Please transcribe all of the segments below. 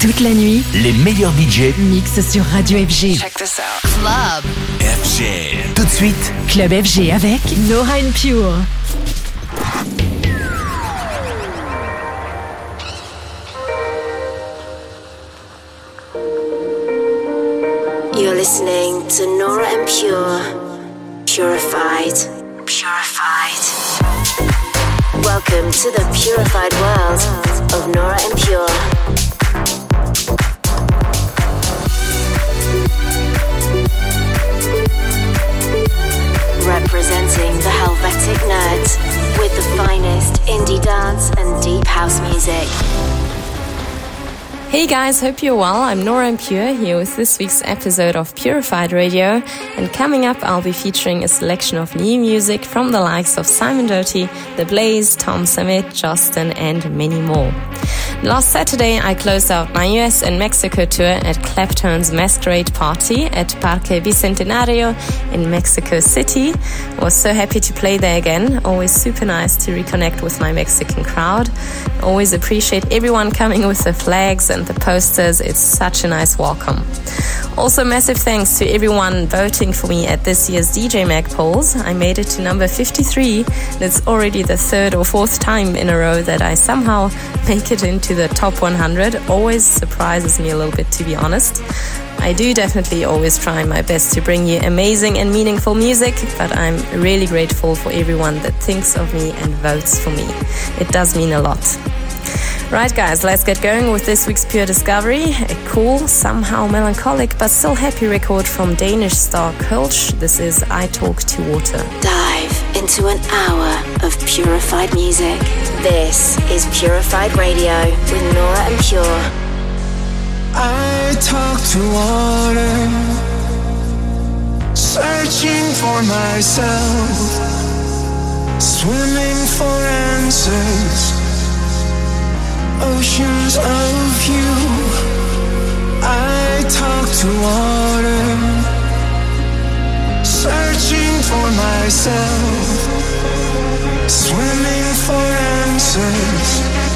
Toute la nuit, les meilleurs budgets mixent sur Radio FG. Check this out. Club FG. Tout de suite, Club FG avec Nora and Pure. You're listening to Nora and Pure. Purified. Purified. Welcome to the purified world of Nora and Pure. Representing the Helvetic nerds with the finest indie dance and deep house music. Hey guys, hope you're well. I'm Nora Pure here with this week's episode of Purified Radio. And coming up, I'll be featuring a selection of new music from the likes of Simon Doty, The Blaze, Tom Summit, Justin, and many more. Last Saturday, I closed out my US and Mexico tour at Clapton's Masquerade Party at Parque Bicentenario in Mexico City. Was so happy to play there again. Always super nice to reconnect with my Mexican crowd. Always appreciate everyone coming with the flags and the posters. It's such a nice welcome. Also, massive thanks to everyone voting for me at this year's DJ Mag polls. I made it to number 53. It's already the third or fourth time in a row that I somehow make it into the top 100. Always surprises me a little bit, to be honest. I do definitely always try my best to bring you amazing and meaningful music, but I'm really grateful for everyone that thinks of me and votes for me. It does mean a lot. Right, guys, let's get going with this week's Pure Discovery. A cool, somehow melancholic, but still happy record from Danish star Kölsch. This is I Talk to Water. Dive into an hour of purified music. This is Purified Radio with Nora En Pure. I talk to water, searching for myself, swimming for answers, oceans of you. I talk to water, searching for myself, swimming for answers,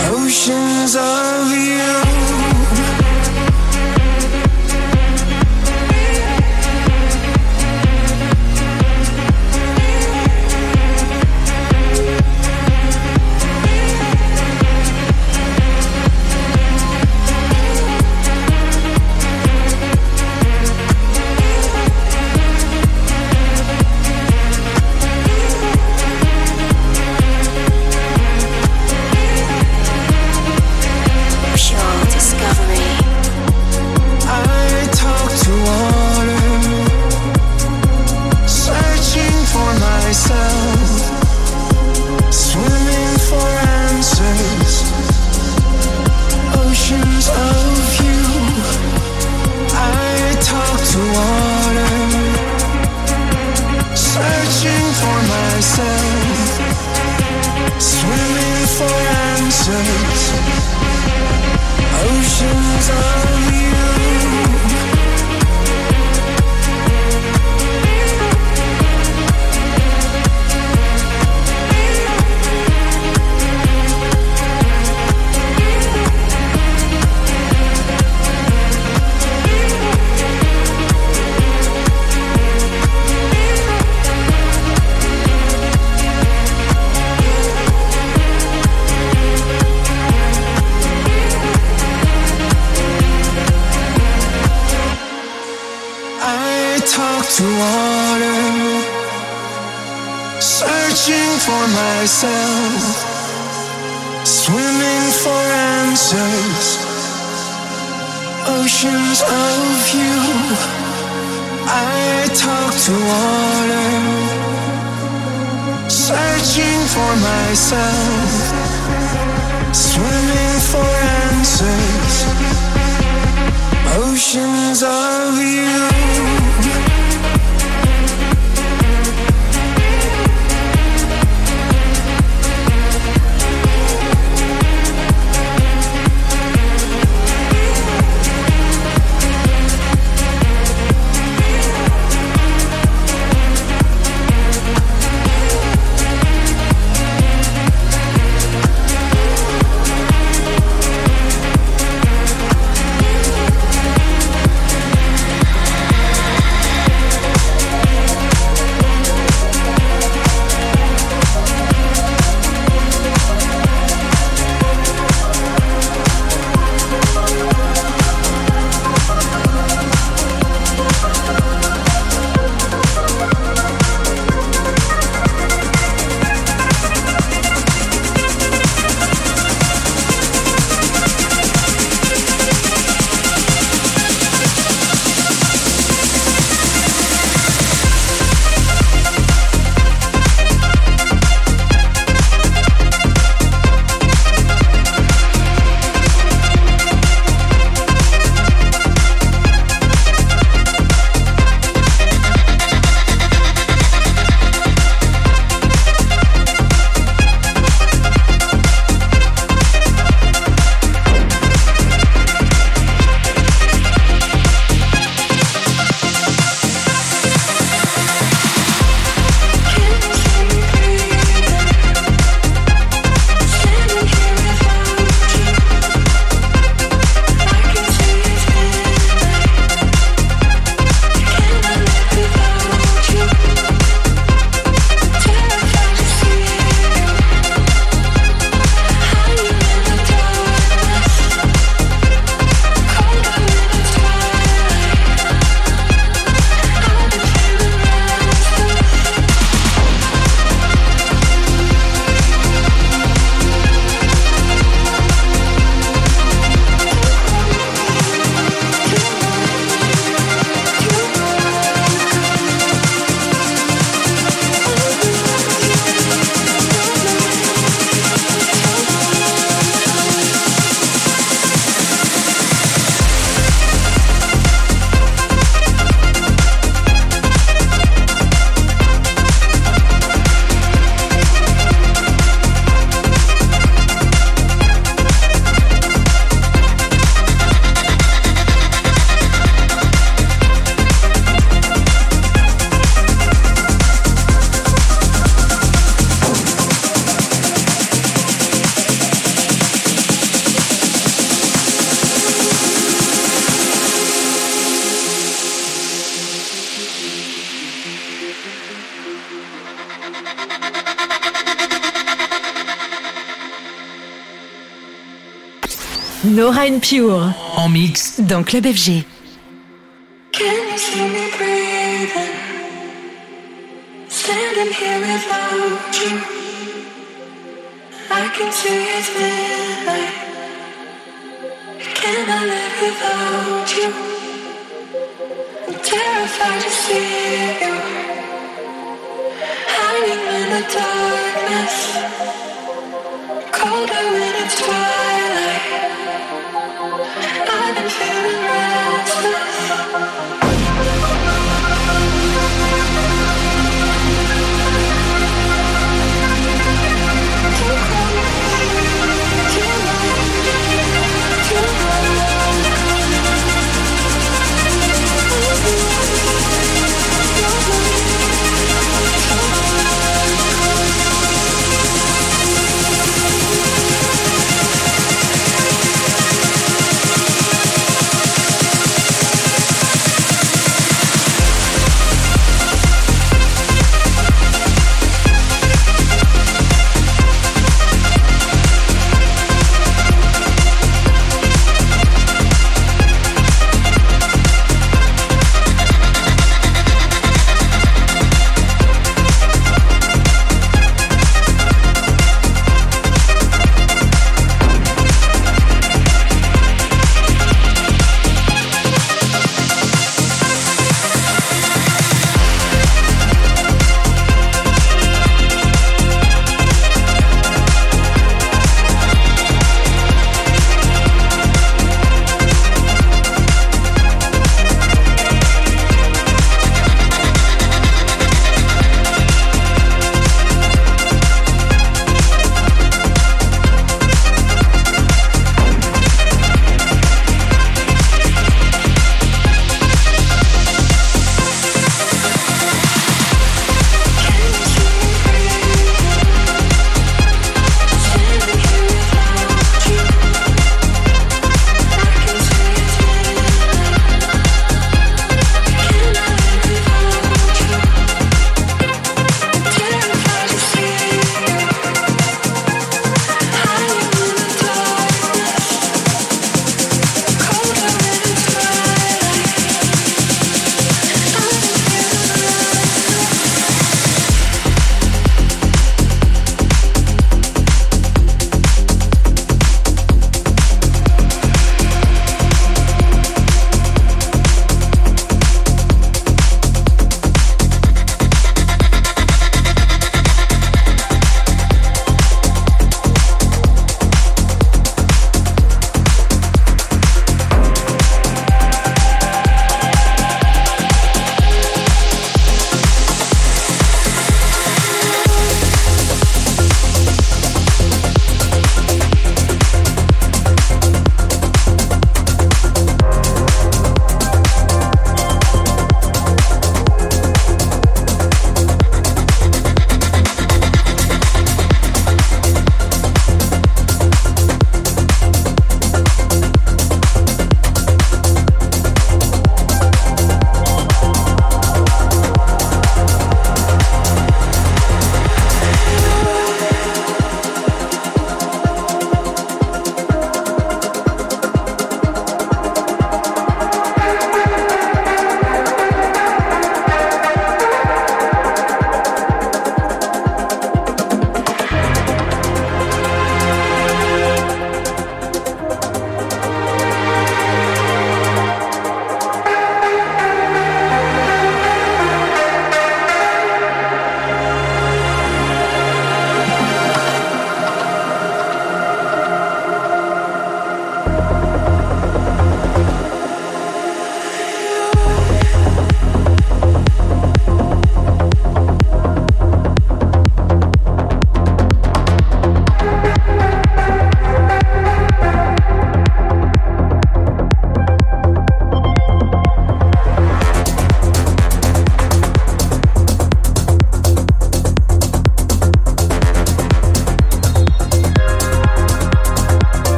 oceans of you. Answers. Oceans of And Pure. En mix. Dans Club FG.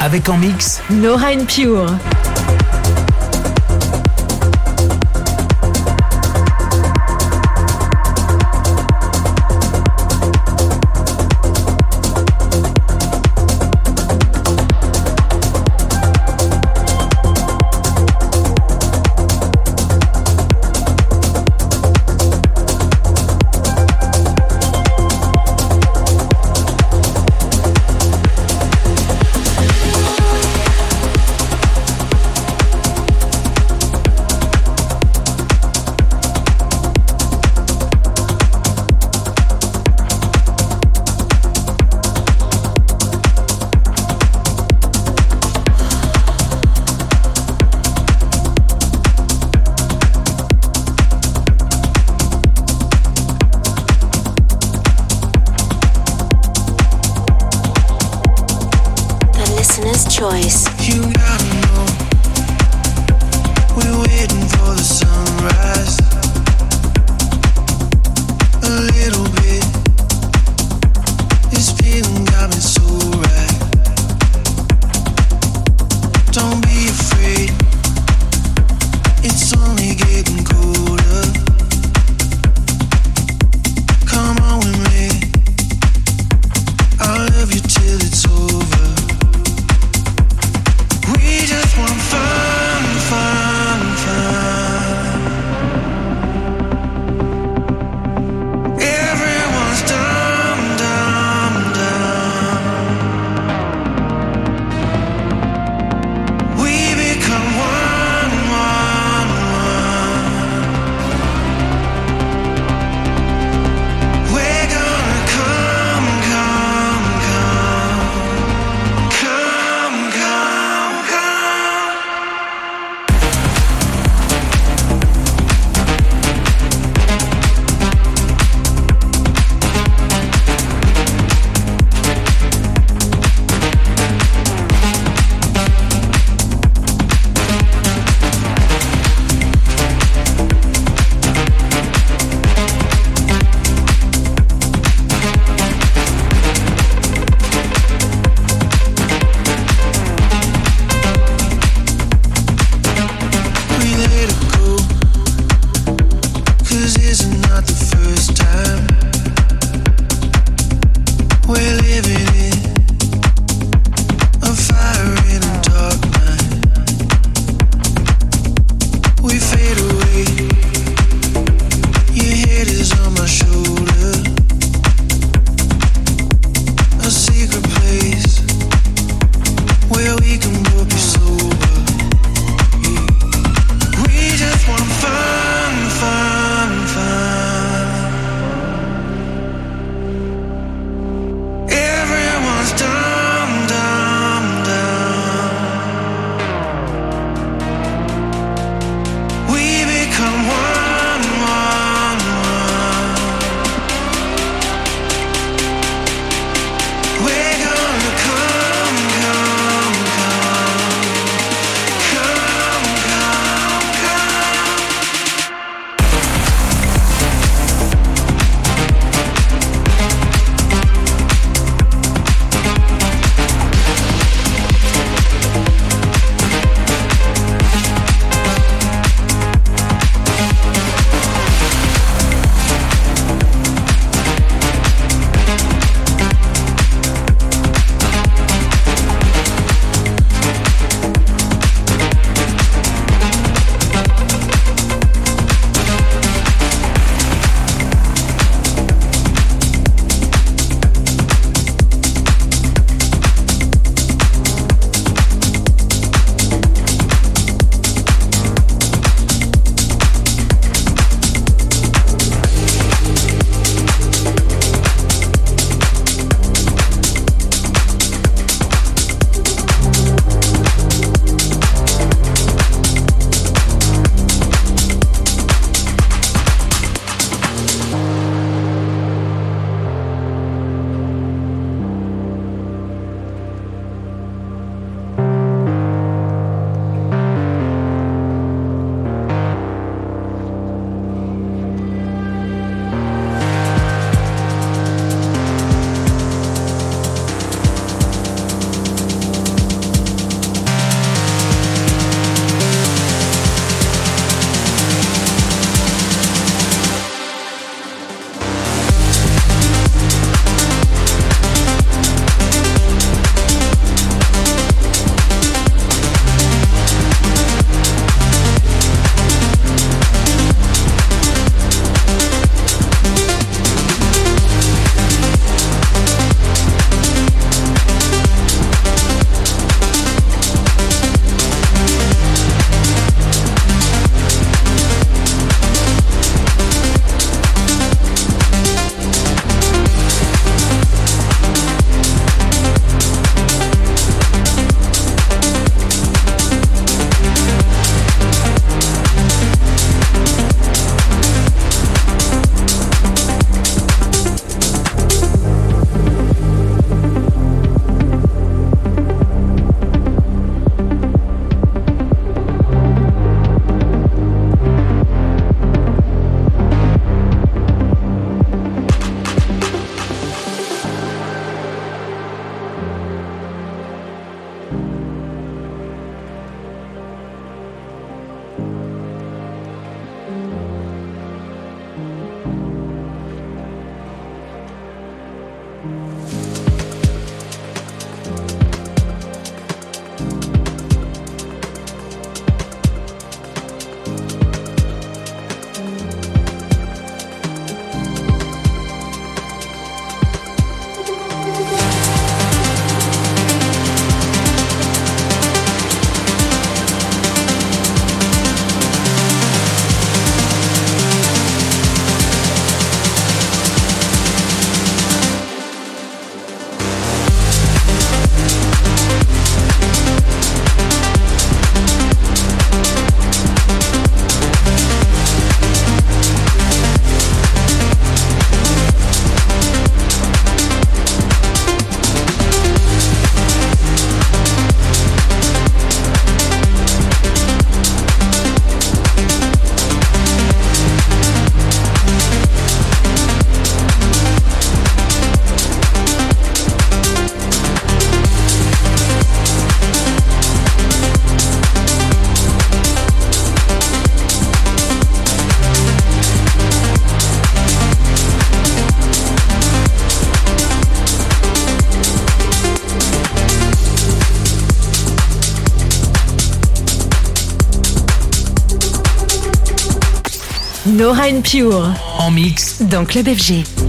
Avec en mix Nora Pure. And Pure. En mix. Dans Club FG.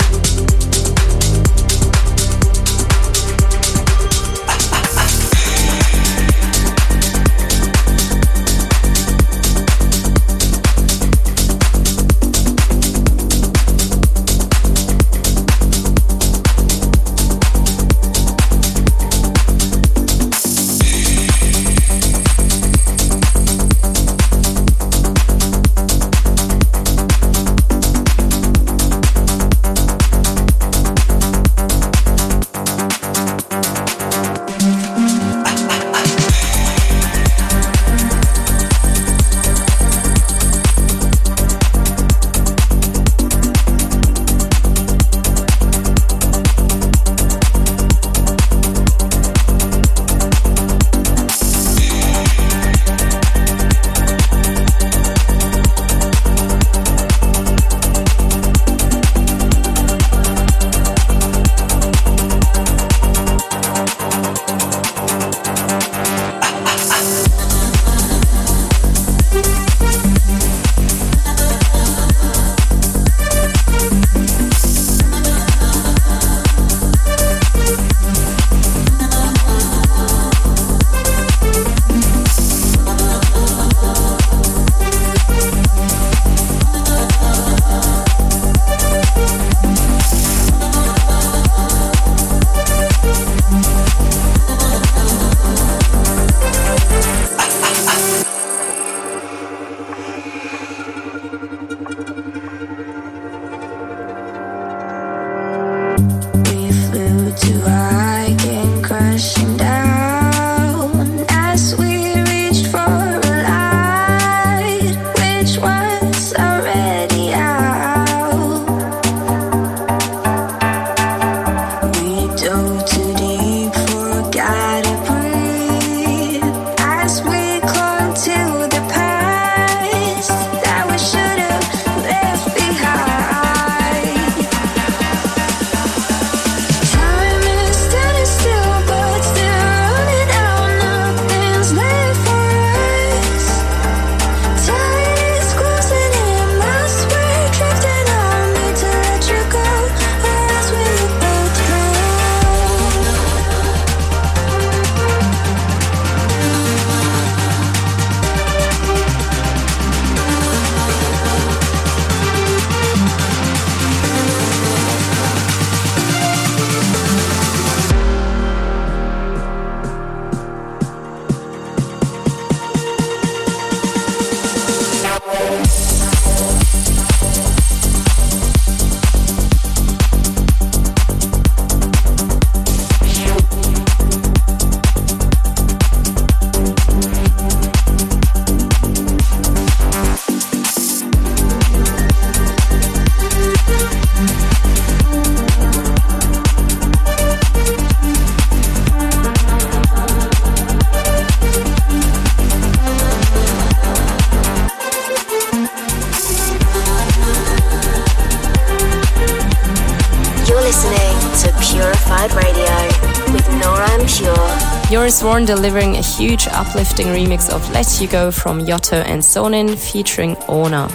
Delivering a huge uplifting remix of Let You Go from Yotto and Sonin featuring Ona.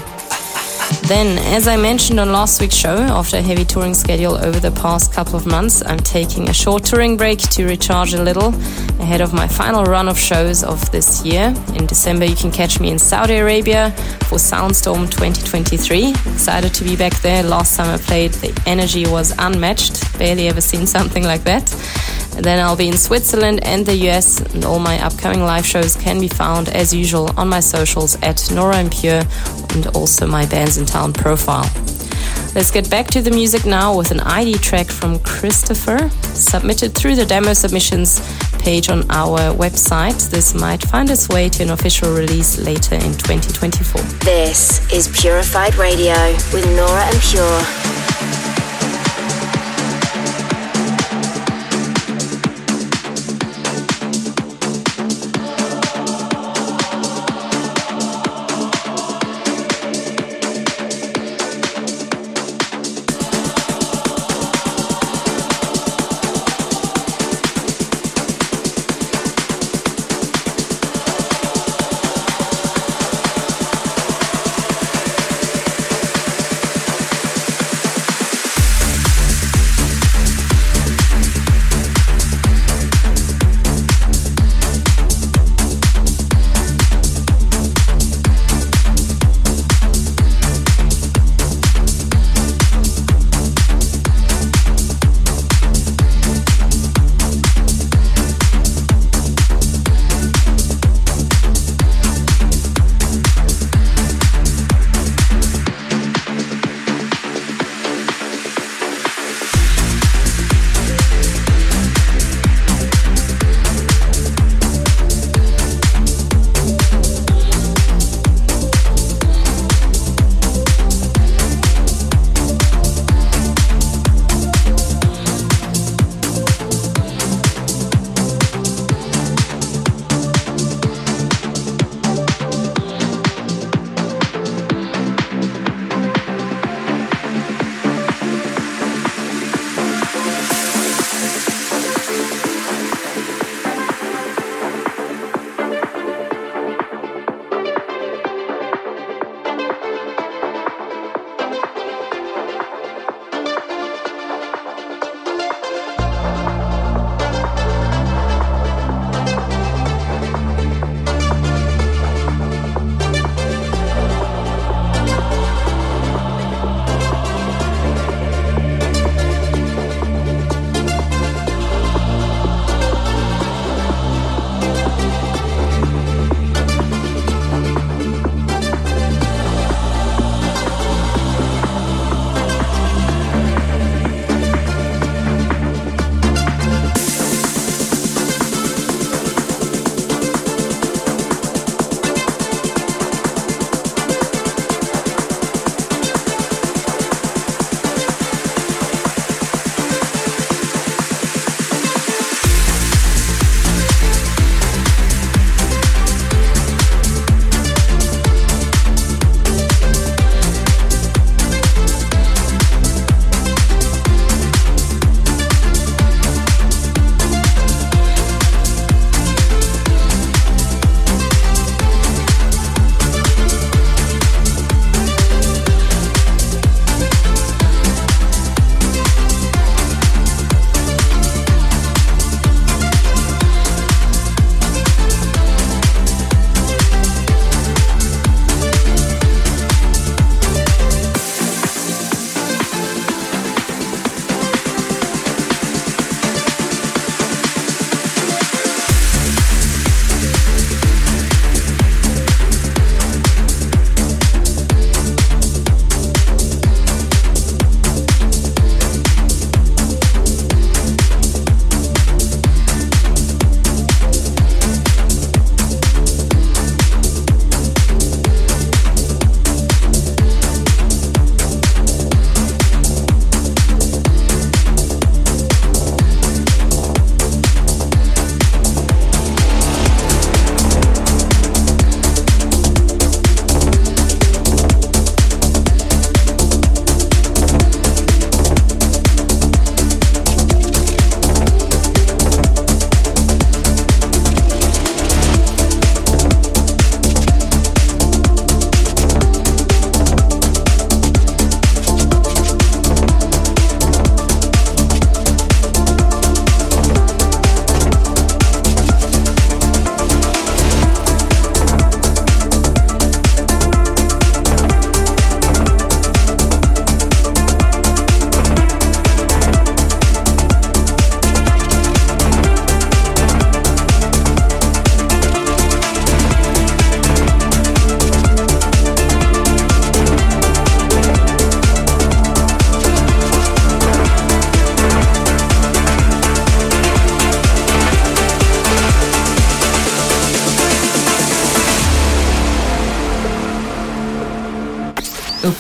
Then, as I mentioned on last week's show, after a heavy touring schedule over the past couple of months, I'm taking a short touring break to recharge a little ahead of my final run of shows of this year. In December, you can catch me in Saudi Arabia for Soundstorm 2023. Excited to be back there. Last time I played, the energy was unmatched. Barely ever seen something like that. Then I'll be in Switzerland and the US, and all my upcoming live shows can be found as usual on my socials at Nora En Pure and also my Bandsintown profile. Let's get back to the music now with an ID track from Christopher, submitted through the demo submissions page on our website. This might find its way to an official release later in 2024. This is Purified Radio with Nora En Pure.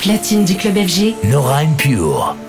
Platine du club FG, Nora and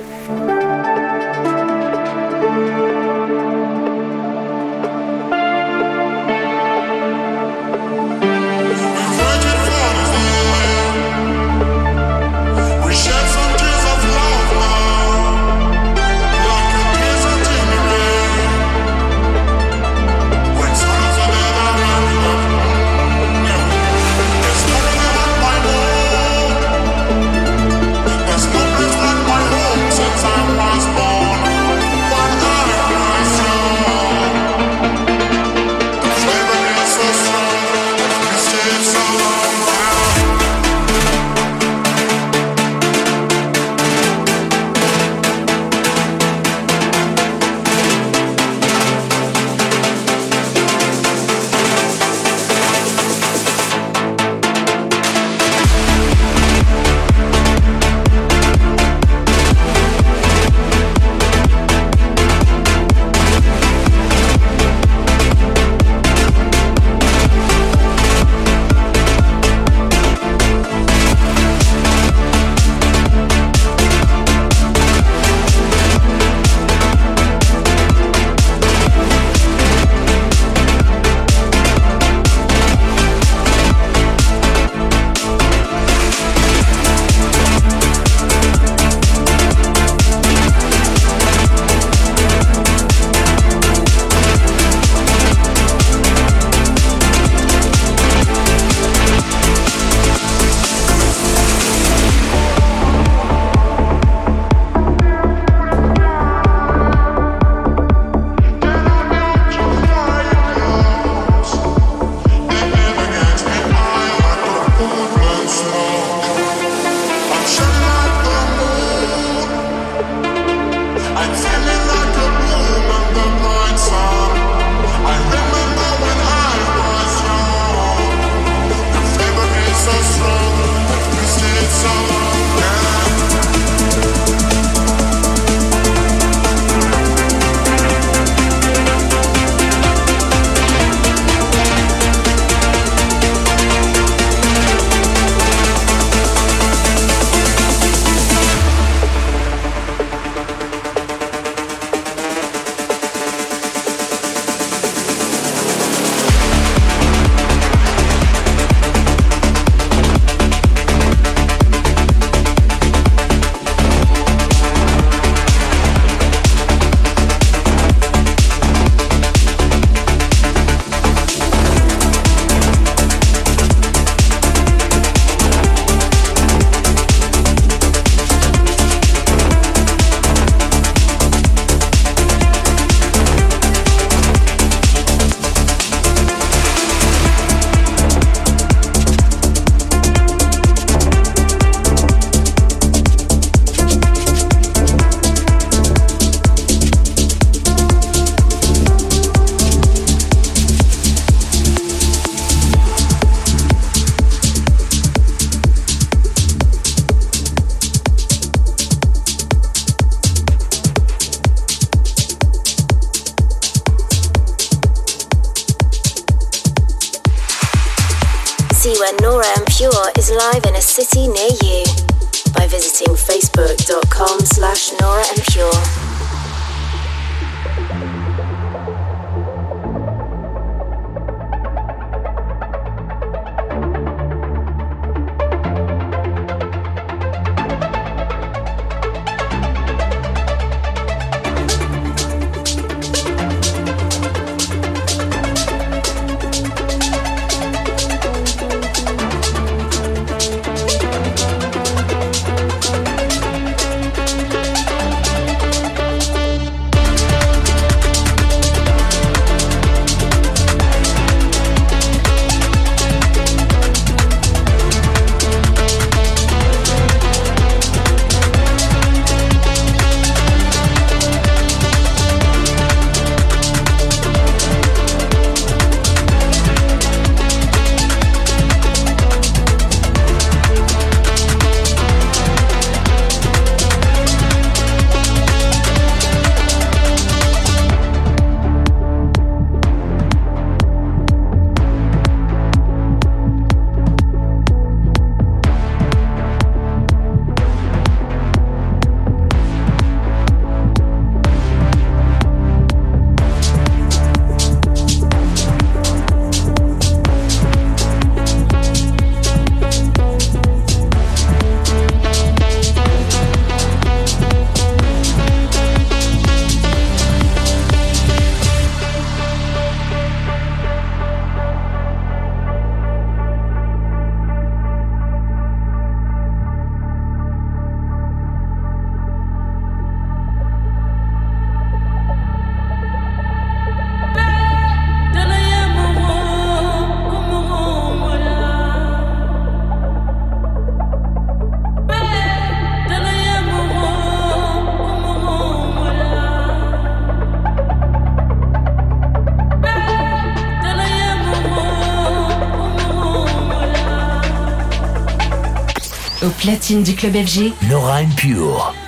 Au platine du club FG, Nora and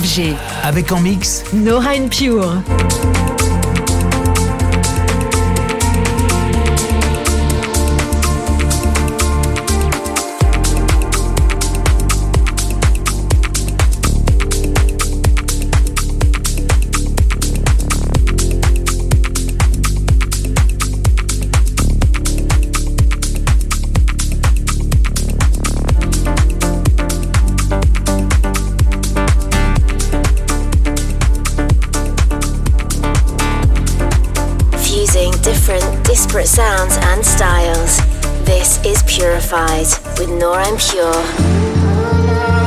FG. Avec en mix Nora Pure. Disparate sounds and styles. This is Purified with Nora En Pure.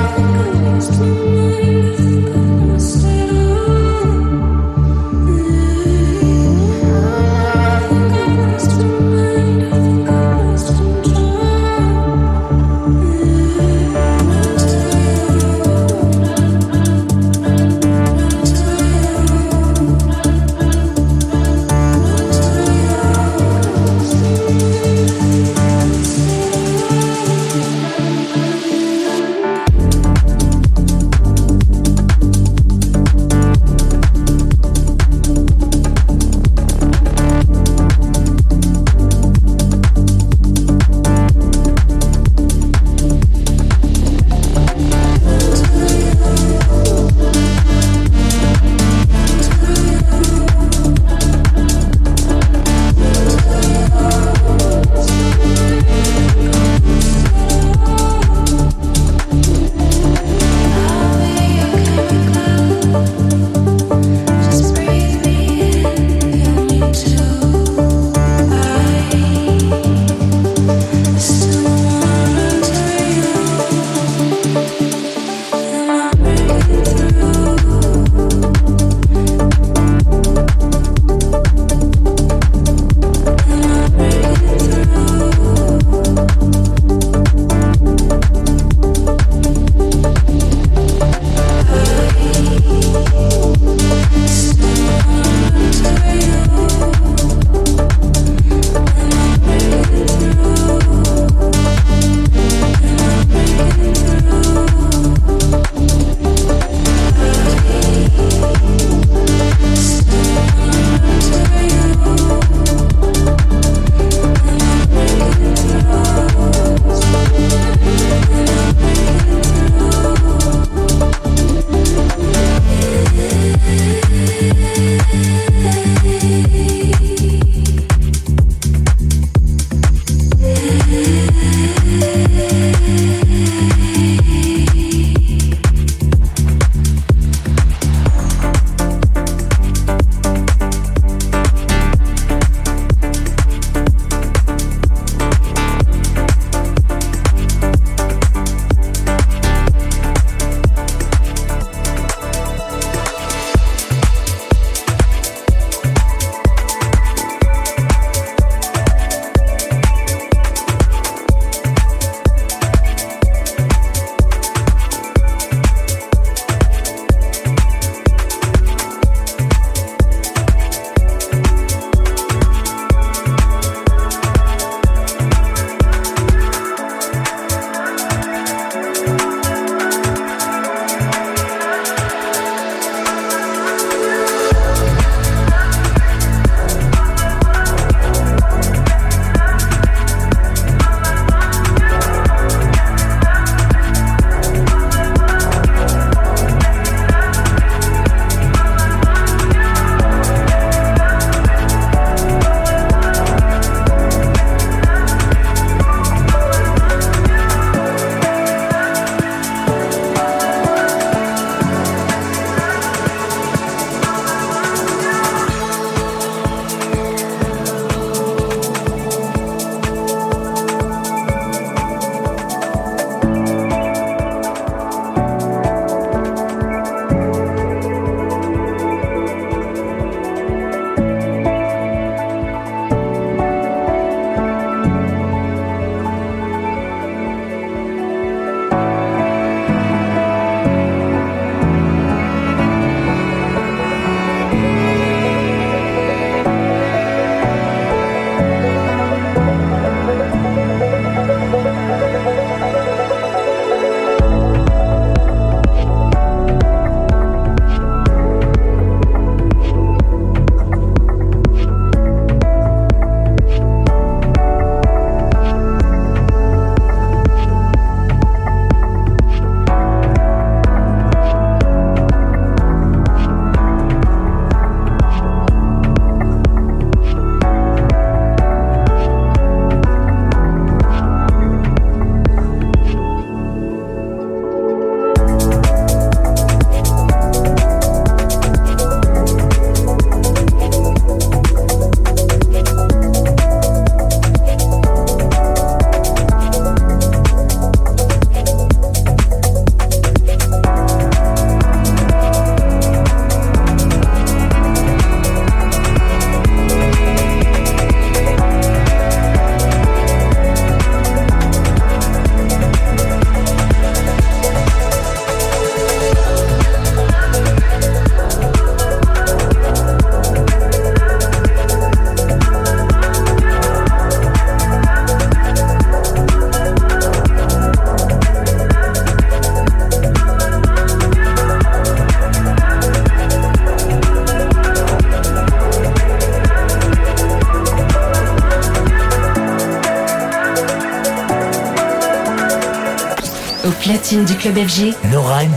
Platine du club FG, Nora M.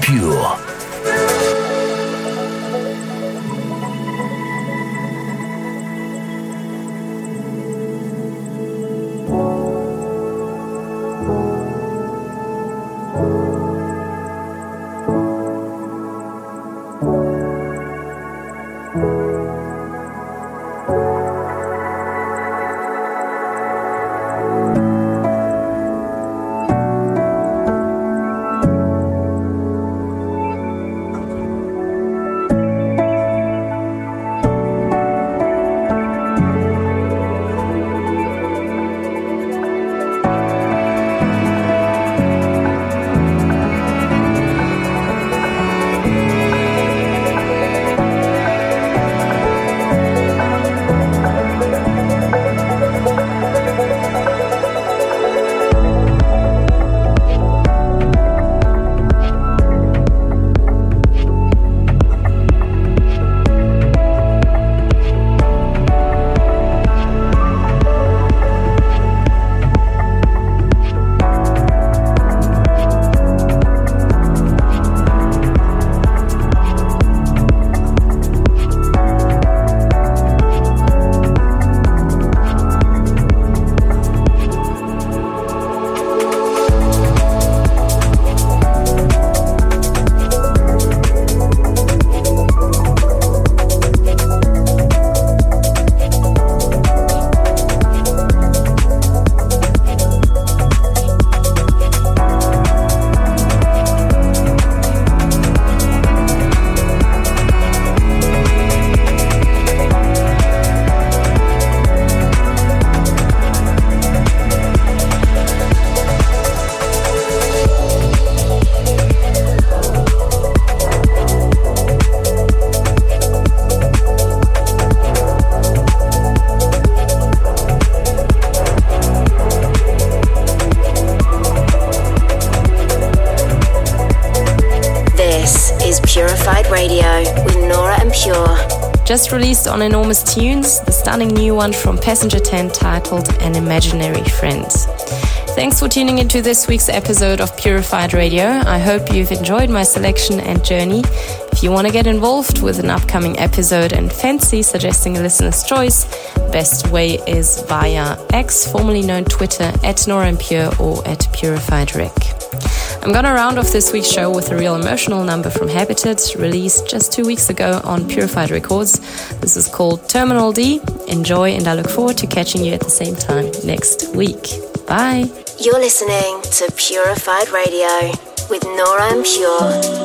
Just released on Enormous Tunes, the stunning new one from Passenger 10 titled An Imaginary Friend. Thanks for tuning into this week's episode of Purified Radio. I hope you've enjoyed my selection and journey. If you want to get involved with an upcoming episode and fancy suggesting a listener's choice, best way is via X, formerly known Twitter, at Nora Pure or at Purified Rick. I'm gonna round off this week's show with a real emotional number from Habitat, released just two weeks ago on Purified Records. This is called Terminal D. Enjoy, and I look forward to catching you at the same time next week. Bye. You're listening to Purified Radio with Nora En Pure.